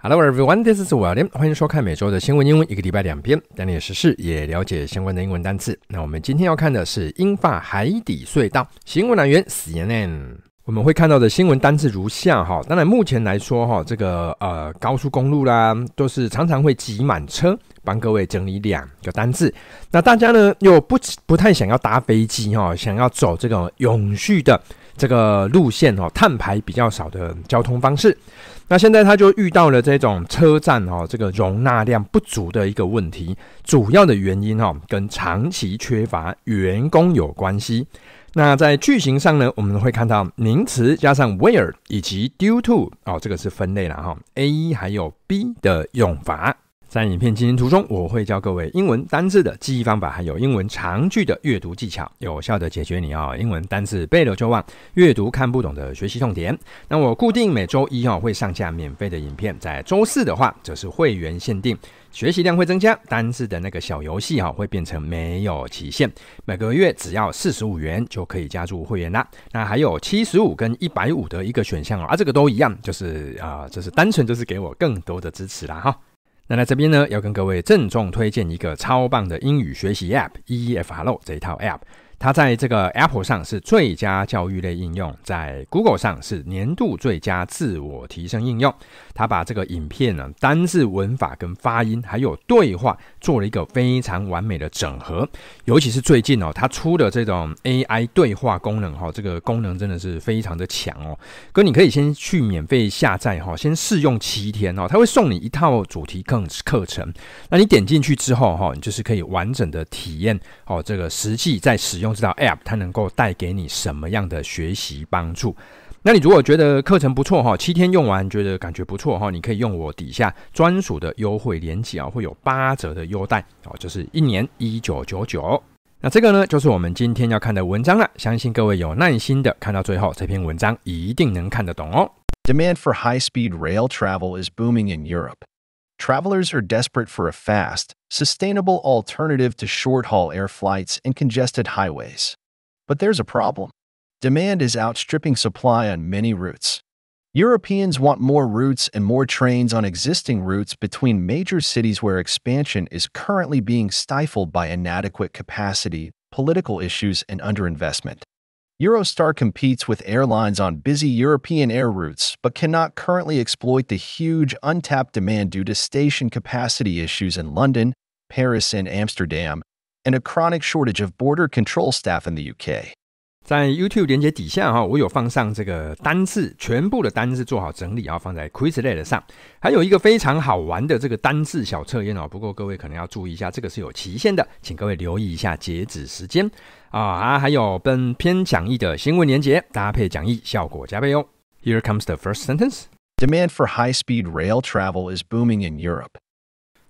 Hello everyone, this is William。欢迎收看每周的新闻英文，一个礼拜两篇，带你实事也了解相关的英文单词。那我们今天要看的是英法海底隧道。新闻来源 CNN。我们会看到的新闻单字如下哈。当然，目前来说哈，这个呃高速公路啦，都是常常会挤满车。帮各位整理两个单字。那大家呢又不不太想要搭飞机哈，想要走这个永续的这个路线哦，碳排比较少的交通方式。那现在他就遇到了这种车站哦，这个容纳量不足的一个问题，主要的原因哦，跟长期缺乏员工有关系。那在句型上呢，我们会看到名词加上 where 以及 due to 哦，这个是分类了哈，A 还有 B 的用法。在影片进行途中，我会教各位英文单字的记忆方法，还有英文长句的阅读技巧，有效的解决你啊英文单字背了就忘、阅读看不懂的学习痛点。那我固定每周一号会上架免费的影片，在周四的话则是会员限定，学习量会增加，单字的那个小游戏哈会变成没有期限，每个月只要四十五元就可以加入会员啦。那还有七十五跟一百五的一个选项啊，这个都一样，就是啊，就是单纯就是给我更多的支持啦哈。那在这边呢，要跟各位郑重推荐一个超棒的英语学习 App，EF Hello 这一套 App。它在这个 Apple 上是最佳教育类应用，在 Google 上是年度最佳自我提升应用。它把这个影片呢，单字、文法跟发音，还有对话，做了一个非常完美的整合。尤其是最近哦，它出的这种 AI 对话功能哈，这个功能真的是非常的强哦。哥，你可以先去免费下载哈，先试用七天哦，它会送你一套主题课课程。那你点进去之后哈，你就是可以完整的体验哦，这个实际在使用。都知道 App 它能够带给你什么样的学习帮助？那你如果觉得课程不错哈，七天用完觉得感觉不错哈，你可以用我底下专属的优惠链接啊，会有八折的优待哦，就是一年一九九九。那这个呢，就是我们今天要看的文章了。相信各位有耐心的看到最后，这篇文章一定能看得懂哦。Demand for high-speed rail travel is booming in Europe. Travelers are desperate for a fast, sustainable alternative to short haul air flights and congested highways. But there's a problem. Demand is outstripping supply on many routes. Europeans want more routes and more trains on existing routes between major cities where expansion is currently being stifled by inadequate capacity, political issues, and underinvestment. Eurostar competes with airlines on busy European air routes, but cannot currently exploit the huge untapped demand due to station capacity issues in London, Paris, and Amsterdam, and a chronic shortage of border control staff in the UK. 在 YouTube 连接底下哈，我有放上这个单字，全部的单字做好整理，然后放在 Quizlet 上。还有一个非常好玩的这个单字小测验哦，不过各位可能要注意一下，这个是有期限的，请各位留意一下截止时间啊啊。还有本篇讲义的新闻连接，搭配讲义，效果加倍哦。Here comes the first sentence. Demand for high-speed rail travel is booming in Europe.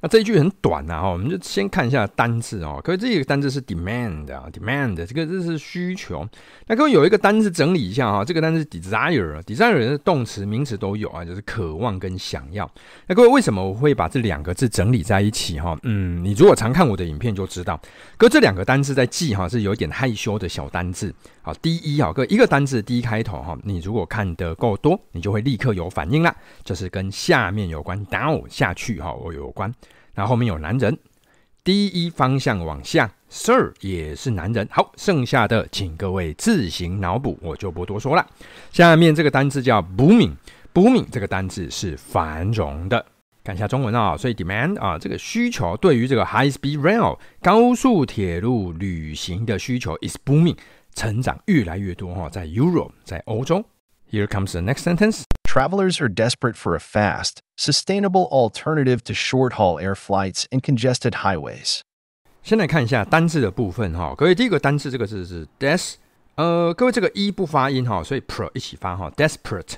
那这一句很短呐，哈，我们就先看一下单字哦。各位，这个单字是 demand 啊，demand 这个这是需求。那各位有一个单字整理一下哈，这个单字 desire，desire 是动词、名词都有啊，就是渴望跟想要。那各位为什么我会把这两个字整理在一起哈？嗯，你如果常看我的影片就知道，各位这两个单字在记哈是有一点害羞的小单字。好，第一哈，各位一个单字第一开头哈，你如果看得够多，你就会立刻有反应啦，就是跟下面有关，down 下去哈，我有关。那后面有男人，第一方向往下，Sir 也是男人。好，剩下的请各位自行脑补，我就不多说了。下面这个单字叫 booming，booming 这个单字是繁荣的。看一下中文啊，所以 demand 啊，这个需求对于这个 high speed rail 高速铁路旅行的需求 is booming，成长越来越多哈，在 Europe，在欧洲。Here comes the next sentence. Travelers are desperate for a fast, sustainable alternative to short-haul air flights and congested highways. 先来看一下单字的部分哈，各位第一个单字这个字是 des，呃，各位这个 e 不发音哈，所以 pr 一起发哈，desperate。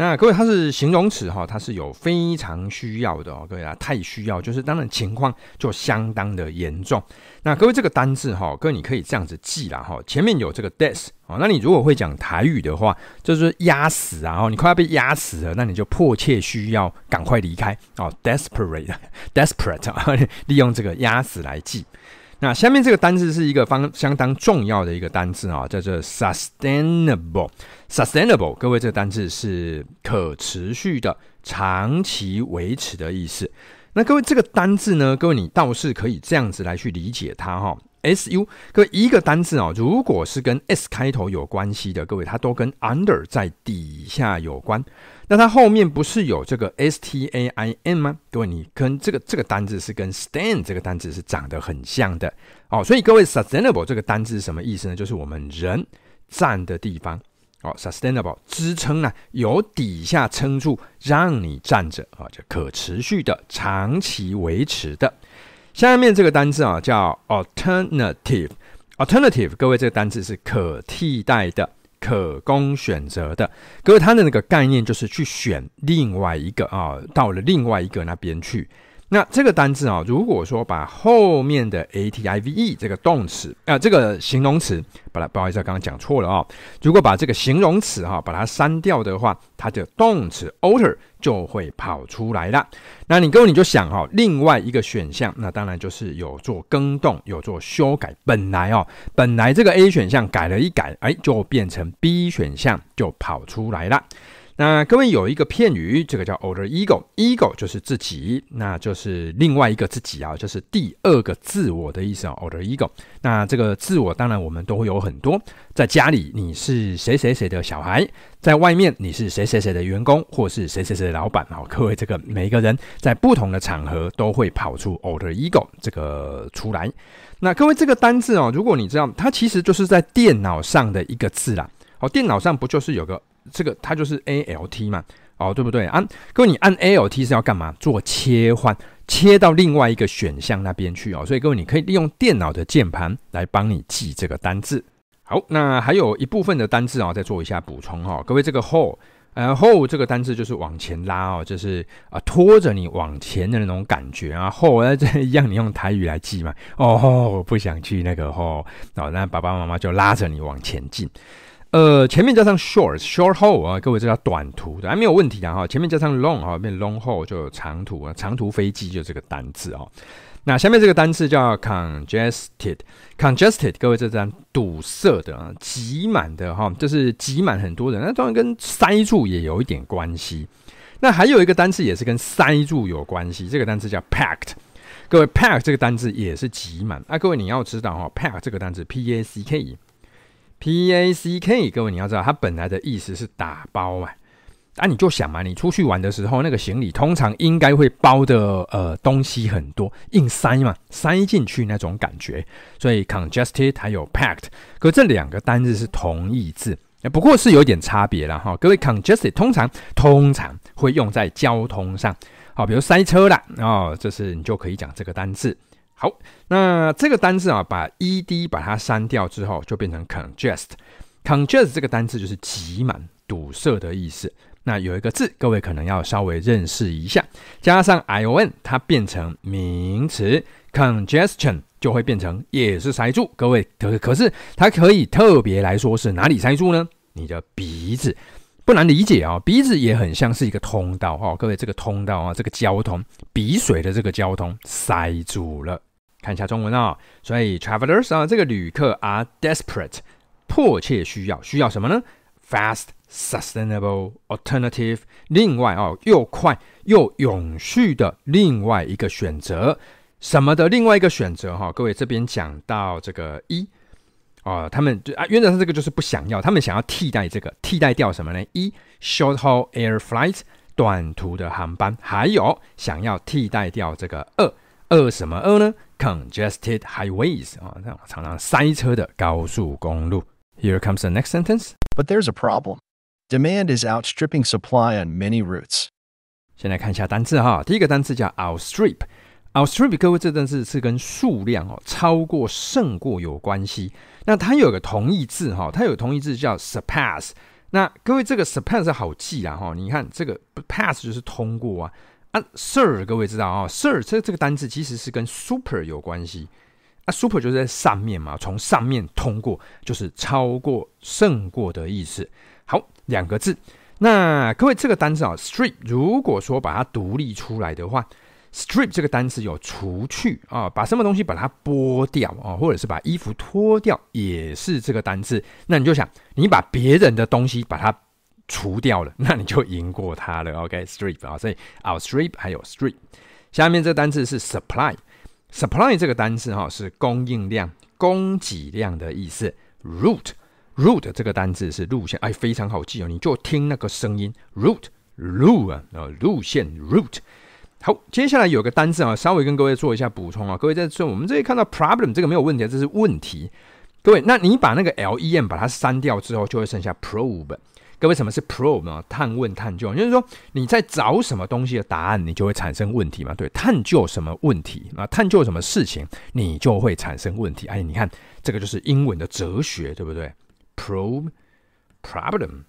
那各位，它是形容词哈，它是有非常需要的哦，各位啊，太需要，就是当然情况就相当的严重。那各位这个单字哈，各位你可以这样子记啦哈，前面有这个 des 哦，那你如果会讲台语的话，就是压死啊，哦，你快要被压死了，那你就迫切需要赶快离开哦，desperate，desperate，利用这个压死来记。那下面这个单字是一个方相当重要的一个单字啊，叫做 sustainable。sustainable，各位这个单字是可持续的、长期维持的意思。那各位这个单字呢，各位你倒是可以这样子来去理解它哈。S u，各位一个单字哦，如果是跟 S 开头有关系的，各位它都跟 under 在底下有关。那它后面不是有这个 S T A I N 吗？各位，你跟这个这个单字是跟 stand 这个单字是长得很像的哦。所以各位，sustainable 这个单字是什么意思呢？就是我们人站的地方哦，sustainable 支撑呢，由底下撑住，让你站着啊，就可持续的、长期维持的。下面这个单字啊，叫 alternative。alternative，各位，这个单字是可替代的。可供选择的，各位，它的那个概念就是去选另外一个啊，到了另外一个那边去。那这个单字啊，如果说把后面的 ative 这个动词啊，这个形容词，把它不好意思，刚刚讲错了啊。如果把这个形容词哈，把它删掉的话，它的动词 alter 就会跑出来了。那你各位你就想哈，另外一个选项，那当然就是有做更动，有做修改。本来哦，本来这个 A 选项改了一改，哎，就变成 B 选项就跑出来了。那各位有一个片语，这个叫 older ego，ego 就是自己，那就是另外一个自己啊，就是第二个自我的意思啊，older ego。那这个自我当然我们都会有很多，在家里你是谁谁谁的小孩，在外面你是谁谁谁的员工，或是谁谁谁的老板啊。各位这个每一个人在不同的场合都会跑出 older ego 这个出来。那各位这个单字哦，如果你知道，它其实就是在电脑上的一个字啦。哦，电脑上不就是有个？这个它就是 ALT 嘛，哦，对不对？按各位，你按 ALT 是要干嘛？做切换，切到另外一个选项那边去哦。所以各位，你可以利用电脑的键盘来帮你记这个单字。好，那还有一部分的单字啊、哦，再做一下补充哈、各位，这个 haul，呃后这个单字就是往前拉哦，就是啊、拖着你往前的那种感觉啊。haul 呃，这一样，你用台语来记嘛。哦，我不想去那个 haul，哦，那爸爸妈妈就拉着你往前进。呃，前面加上 short short haul 啊，各位这叫短途的，还没有问题啊哈。前面加上 long 啊，变 long haul 就长途啊，长途飞机就这个单字哦。那下面这个单字叫 congested congested，各位这张堵塞的啊，挤满的哈，就是挤满很多人，那当然跟塞住也有一点关系。那还有一个单字也是跟塞住有关系，这个单字叫 packed，各位 packed 这个单字也是挤满啊。各位你要知道哈，packed 这个单字 p a c k。P A C K，各位你要知道，它本来的意思是打包嘛，啊，你就想嘛，你出去玩的时候，那个行李通常应该会包的呃东西很多，硬塞嘛，塞进去那种感觉，所以 congested 还有 packed，可这两个单字是同义字，不过是有点差别了哈。各位 congested 通常通常会用在交通上，好，比如塞车啦，哦，这是你就可以讲这个单字。好，那这个单字啊，把 ed 把它删掉之后，就变成 congest。congest 这个单字就是挤满、堵塞的意思。那有一个字，各位可能要稍微认识一下，加上 ion，它变成名词，congestion 就会变成也是塞住。各位可可是它可以特别来说是哪里塞住呢？你的鼻子，不难理解啊、哦，鼻子也很像是一个通道哦。各位这个通道啊，这个交通鼻水的这个交通塞住了。看一下中文啊、哦，所以 travelers 啊，这个旅客 are desperate，迫切需要。需要什么呢？Fast, sustainable, alternative，另外哦，又快又永续的另外一个选择，什么的另外一个选择哈、各位这边讲到这个一哦，他们就啊，原则上这个就是不想要，他们想要替代这个，替代掉什么呢？一 short haul air flight，短途的航班，还有想要替代掉这个二。二什么二呢？Congested highways 啊，这样常常塞车的高速公路。Here comes the next sentence. But there's a problem. Demand is outstripping supply on many routes. 先来看一下单词哈，第一个单词叫 outstrip。outstrip 各位这单字是跟数量哦，超过、胜过有关系。那它有个同义字哈，它有同义字叫 surpass。那各位这个 surpass 好记啊哈，你看这个 pass 就是通过啊。啊，Sir，各位知道啊、，Sir 这这个单字其实是跟 super 有关系。啊，super 就是在上面嘛，从上面通过就是超过、胜过的意思。好，两个字。那各位这个单字啊，strip，如果说把它独立出来的话 strip 这个单词有除去啊，把什么东西把它剥掉啊，或者是把衣服脱掉，也是这个单词。那你就想，你把别人的东西把它除掉了，那你就赢过他了。OK，strip 啊，所以 outstrip 还有 strip。下面这个单词是 supply，supply 这个单词哈是供应量、供给量的意思。route，route 这个单词是路线，哎，非常好记哦，你就听那个声音，route 路啊，路线 route。好，接下来有个单字啊，稍微跟各位做一下补充啊。各位在这，我们这里看到 problem 这个没有问题，这是问题。各位，那你把那个 lem 把它删掉之后，就会剩下 probe。各位，什么是 probe 呢？探问、探究，就是说你在找什么东西的答案，你就会产生问题嘛。对，探究什么问题啊？探究什么事情，你就会产生问题。哎，你看这个就是英文的哲学，对不对？probe problem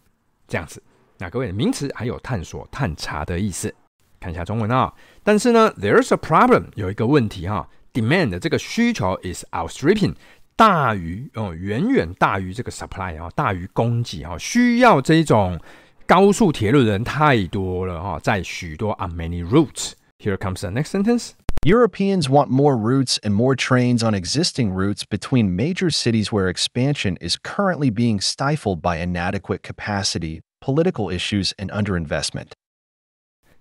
这样子。那各位，名词还有探索、探查的意思。看一下中文啊、但是呢，there's a problem，有一个问题哈、，demand 这个需求 is outstripping，大于哦，远远大于这个 supply 啊，大于供给啊，需要这种高速铁路的人太多了哈，在许多 on many routes。Here comes the next sentence. Europeans want more routes and more trains on existing routes between major cities where expansion is currently being stifled by inadequate capacity, political issues, and underinvestment.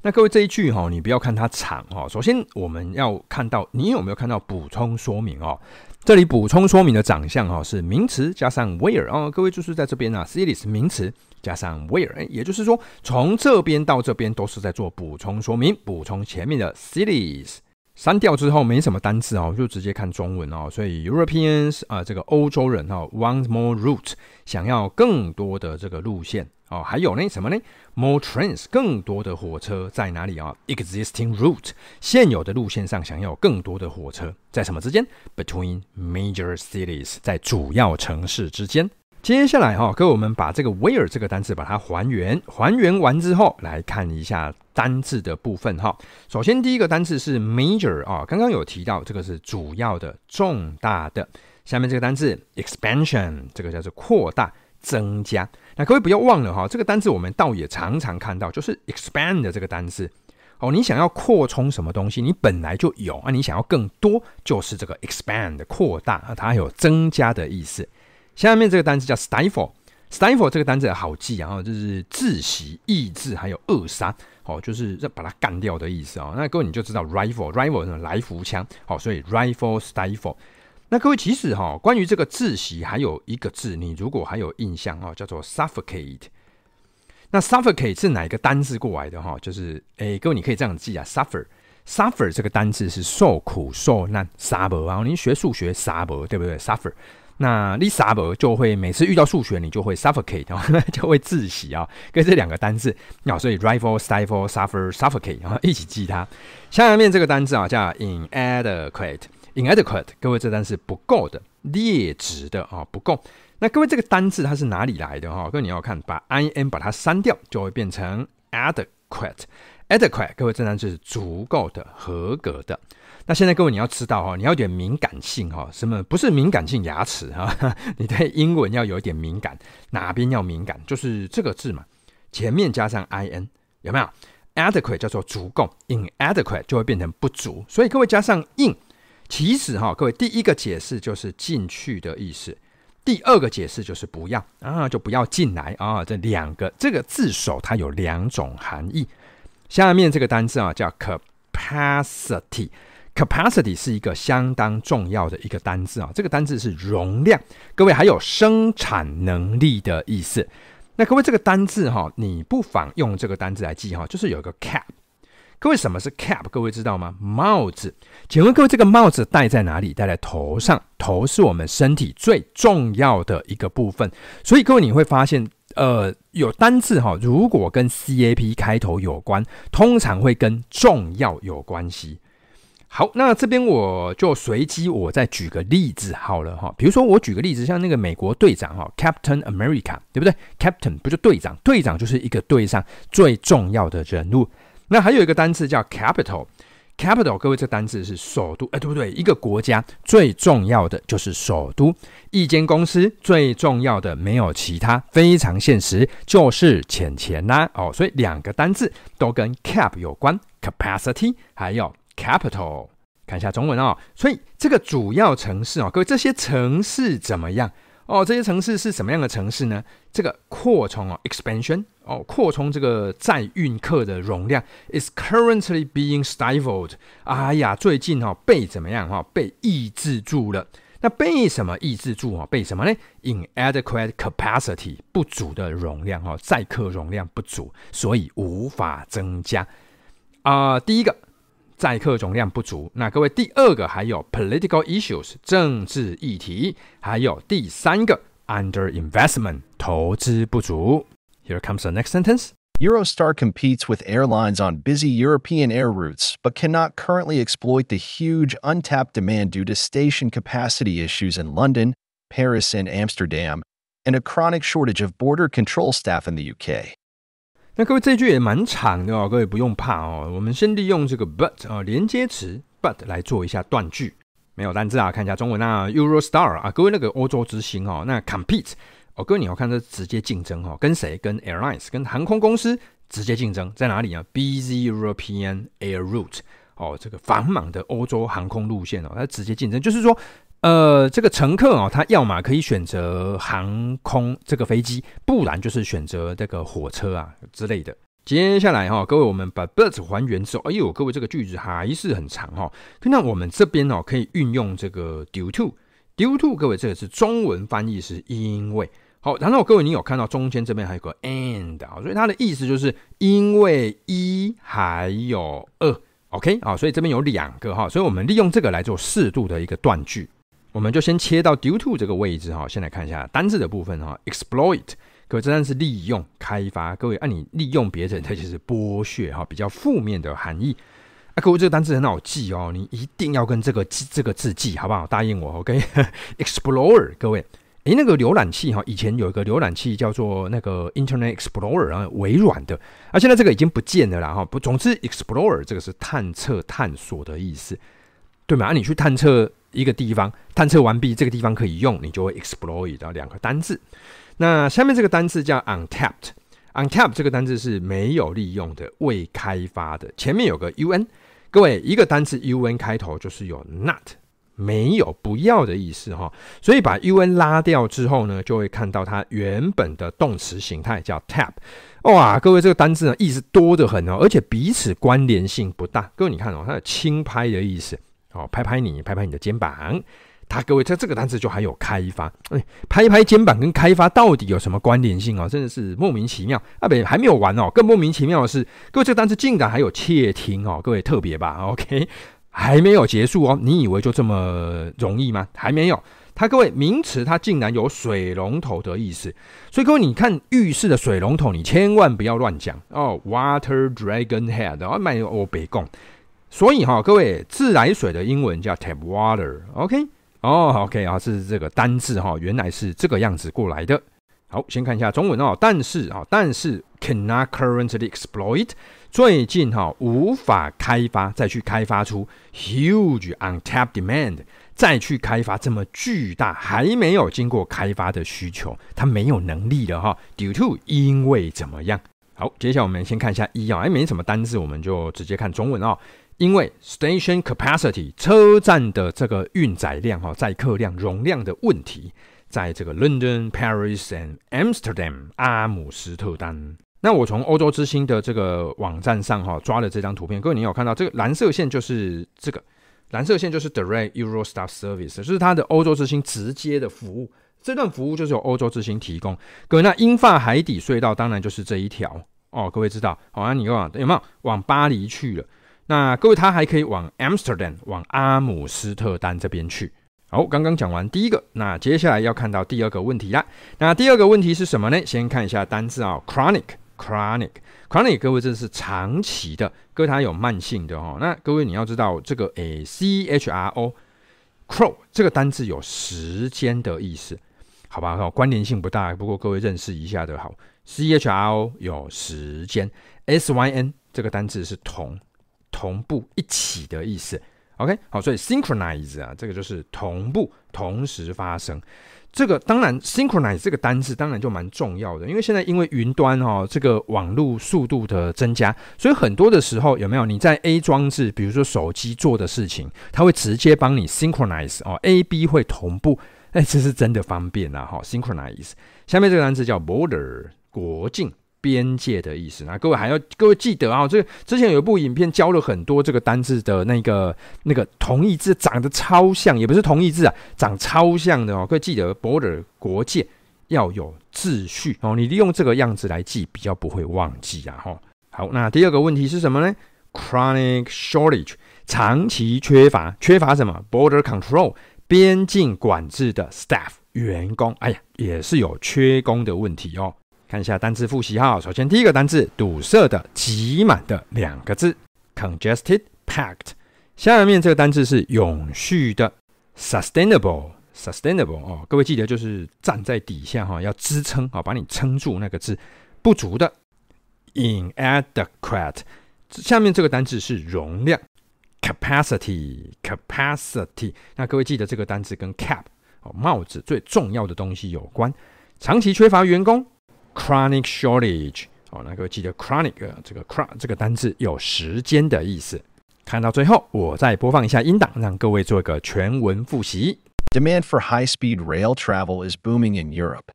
那各位这一句哈，你不要看它长哈。首先我们要看到，你有没有看到补充说明哦？这里补充说明的长相哈是名词加上 where 啊。各位就是在这边啊，cities 名词加上 where，也就是说从这边到这边都是在做补充说明，补充前面的 cities。删掉之后没什么单字哦，就直接看中文哦。所以 Europeans 啊，这个欧洲人哈，want more route，想要更多的这个路线。哦，还有呢，什么呢？More trains，更多的火车在哪里啊？Existing route，现有的路线上想要更多的火车，在什么之间？Between major cities，在主要城市之间。接下来哈、哦，各位我们把这个 where 这个单字把它还原，还原完之后来看一下单字的部分哈。首先第一个单字是 major 啊，刚刚有提到这个是主要的、重大的。下面这个单字 expansion，这个叫做扩大。增加，那各位不要忘了哈，这个单字我们倒也常常看到，就是 expand 的这个单字哦。你想要扩充什么东西，你本来就有啊，你想要更多，就是这个 expand 扩大啊，它还有增加的意思。下面这个单字叫 stifle，stifle 这个单字好记啊，就是窒息、抑制还有扼杀哦，就是要把它干掉的意思啊。那各位你就知道 rifle，rifle 是来福枪，好，所以 rifle stifle。那各位，其实哈，关于这个窒息，还有一个字，你如果还有印象哦，叫做 suffocate。那 suffocate 是哪一个单字过来的哈？就是，哎，各位你可以这样记啊，suffer，suffer 这个单字是受苦受难，suffer 啊，你学数学 suffer 对不对？suffer，那你沙伯就会每次遇到数学，你就会 suffocate 啊，就会窒息啊，跟这两个单字啊，所以 rival，stifle suffer suffocate 啊，一起记它。下面这个单字啊，叫 inadequate。inadequate，各位这单是不够的、劣质的啊，不够。那各位这个单字它是哪里来的哈？各位你要看，把 in 把它删掉，就会变成 adequate。adequate，各位这单是足够的、合格的。那现在各位你要知道哈，你要有点敏感性哈，什么不是敏感性牙齿哈？你对英文要有一点敏感，哪边要敏感？就是这个字嘛，前面加上 in 有没有？adequate 叫做足够，inadequate 就会变成不足。所以各位加上 in。其实哈，各位，第一个解释就是进去的意思，第二个解释就是不要啊，就不要进来啊。这两个这个字首它有两种含义。下面这个单字啊叫 capacity，capacity 是一个相当重要的一个单字啊。这个单字是容量，各位还有生产能力的意思。那各位这个单字哈，你不妨用这个单字来记哈，就是有一个 cap。各位，什么是 cap？各位知道吗？帽子。请问各位，这个帽子戴在哪里？戴在头上。头是我们身体最重要的一个部分。所以各位你会发现，呃，有单字哈，如果跟 cap 开头有关，通常会跟重要有关系。好，那这边我就随机我再举个例子好了哈。比如说我举个例子，像那个美国队长哈，Captain America，对不对？Captain 不就队长？队长就是一个队上最重要的人物。那还有一个单词叫 capital，capital，各位这单词是首都，哎，对不对？一个国家最重要的就是首都，一间公司最重要的没有其他，非常现实，就是钱钱啦。哦，所以两个单字都跟 cap 有关，capacity 还有 capital。看一下中文哦，所以这个主要城市哦，各位这些城市怎么样哦？这些城市是什么样的城市呢？这个扩充哦，expansion 哦，扩充这个载运客的容量 is currently being stifled。哎呀，最近哦被怎么样哈、哦？被抑制住了。那被什么抑制住哦？被什么呢？Inadequate capacity 不足的容量哦，载客容量不足，所以无法增加啊、第一个。载客总量不足，那各位第二个还有 political issues 政治议题，还有第三个 underinvestment 投资不足。Here comes the next sentence. Eurostar competes with airlines on busy European air routes, but cannot currently exploit the huge untapped demand due to station capacity issues in London, Paris, and Amsterdam, and a chronic shortage of border control staff in the UK. 那各位这句也蛮长的哦，各位不用怕哦。我们先利用这个 but 啊连接词 but 来做一下断句。没有单字啊，看一下中文啊。Eurostar 啊，各位那个欧洲之星哦，那 compete 哦，各位你要看这直接竞争哦，跟谁？跟 airlines，跟航空公司直接竞争在哪里啊？Busy European air route 哦，这个繁忙的欧洲航空路线哦，它直接竞争，就是说。呃，这个乘客哦，他要么可以选择航空这个飞机，不然就是选择这个火车啊之类的。接下来哈、哦，各位我们把 birds 还原之后，哎呦，各位这个句子还是很长哈、哦。那我们这边哦，可以运用这个 due to，due to，各位这个是中文翻译是因为。好，然后各位你有看到中间这边还有个 and 啊，所以它的意思就是因为一还有二，OK 啊，所以这边有两个哈，所以我们利用这个来做适度的一个断句。我们就先切到 due to 这个位置哈，先来看一下单字的部分哈。exploit，各位这单是利用、开发。各位按、啊、你利用别人，它就是剥削哈，比较负面的含义。啊，各位这个单字很好记哦，你一定要跟这个这个字记，好不好？答应我，OK？Explorer，各位，诶，那个浏览器哈，以前有一个浏览器叫做那个 Internet Explorer 啊，微软的，啊，现在这个已经不见了啦哈。不，总之，Explorer 这个是探测、探索的意思，对吗？啊，你去探测。一个地方探测完毕，这个地方可以用，你就会 exploit 到两个单字。那下面这个单字叫 untapped，untapped 这个单字是没有利用的、未开发的。前面有个 un，各位一个单字 un 开头就是有 not 没有不要的意思哈。所以把 un 拉掉之后呢，就会看到它原本的动词形态叫 tap。哇，各位这个单字呢意思多得很哦，而且彼此关联性不大。各位你看哦，它有轻拍的意思。哦，拍拍你，拍拍你的肩膀。他各位，在这个单词就还有开发。哎，拍拍肩膀跟开发到底有什么关联性哦？真的是莫名其妙啊！不，还没有完哦。更莫名其妙的是，各位这个单词竟然还有窃听哦。各位特别吧？OK，还没有结束哦。你以为就这么容易吗？还没有。它各位名词，它竟然有水龙头的意思。所以各位，你看浴室的水龙头，你千万不要乱讲哦。Water Dragon Head，哦，卖欧北贡。所以哈，各位，自来水的英文叫 tap water，OK？哦，OK 啊，是这个单字哈，原来是这个样子过来的。好，先看一下中文哦。但是啊，但是 cannot currently exploit，最近哈无法开发，再去开发出 huge untapped demand，再去开发这么巨大还没有经过开发的需求，它没有能力了哈。Due to 因为怎么样？好，接下来我们先看一下一啊，哎，没什么单字，我们就直接看中文哦。因为 station capacity 车站的这个运载量哈，载客量容量的问题，在这个 London、Paris and Amsterdam 阿姆斯特丹。那我从欧洲之星的这个网站上哈抓了这张图片，各位你有看到这个蓝色线就是这个蓝色线就是 Direct Eurostar Service，就是它的欧洲之星直接的服务，这段服务就是由欧洲之星提供。各位，那英法海底隧道当然就是这一条哦，各位知道，好，啊你往有没有往巴黎去了？那各位，他还可以往 Amsterdam，往阿姆斯特丹这边去。好，刚刚讲完第一个，那接下来要看到第二个问题啦。那第二个问题是什么呢？先看一下单字啊、哦、，chronic，chronic，chronic，各位这是长期的，各位它有慢性的哦。那各位你要知道这个诶，c h r o，crow 这个单字有时间的意思，好吧？关联性不大，不过各位认识一下的好。c h r o 有时间，s y n 这个单字是同。同步一起的意思 OK，好，所以 synchronize 啊，这个就是同步、同时发生。这个当然 synchronize 这个单字当然就蛮重要的，因为现在因为云端哦，这个网络速度的增加，所以很多的时候有没有你在 A 装置，比如说手机做的事情，它会直接帮你 synchronize 哦，A B 会同步，哎，这是真的方便啊，哈，synchronize。下面这个单词叫 border 国境。边界的意思，那各位还要各位记得啊，这之前有一部影片教了很多这个单字的那个那个同义字长得超像，也不是同义字啊，长超像的哦。各位记得 border 国界要有秩序哦，你利用这个样子来记，比较不会忘记啊。哈，好，那第二个问题是什么呢？Chronic shortage 长期缺乏，缺乏什么？Border control 边境管制的 staff 员工，哎呀，也是有缺工的问题哦。看一下单字复习哈，首先第一个单字堵塞的、挤满的两个字，congested, packed。下面这个单字是永续的，sustainable, sustainable 哦，各位记得就是站在底下哈，要支撑啊，把你撑住那个字，不足的，inadequate。下面这个单字是容量，capacity, capacity。那各位记得这个单字跟 cap 哦，帽子最重要的东西有关，长期缺乏员工。Chronic shortage，哦，那各位记得 chronic 这个 chronic 这个单字有时间的意思。看到最后，我再播放一下音档，让各位做一个全文复习。Demand for high-speed rail travel is booming in Europe.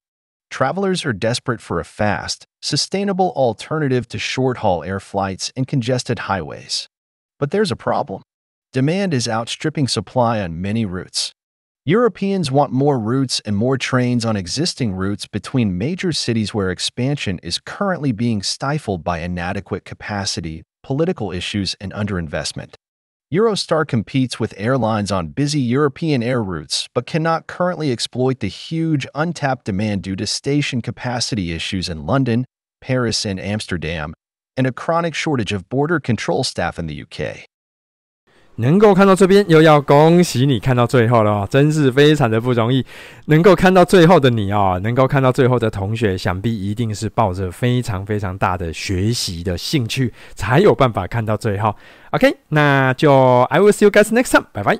Travelers are desperate for a fast, sustainable alternative to short-haul air flights and congested highways. But there's a problem. Demand is outstripping supply on many routes. Europeans want more routes and more trains on existing routes between major cities where expansion is currently being stifled by inadequate capacity, political issues, and underinvestment. Eurostar competes with airlines on busy European air routes, but cannot currently exploit the huge untapped demand due to station capacity issues in London, Paris, and Amsterdam, and a chronic shortage of border control staff in the UK. 能够看到这边，又要恭喜你看到最后了哦，真是非常的不容易。能够看到最后的你哦，能够看到最后的同学，想必一定是抱着非常非常大的学习的兴趣，才有办法看到最后。OK，那就 I will see you guys next time，拜拜。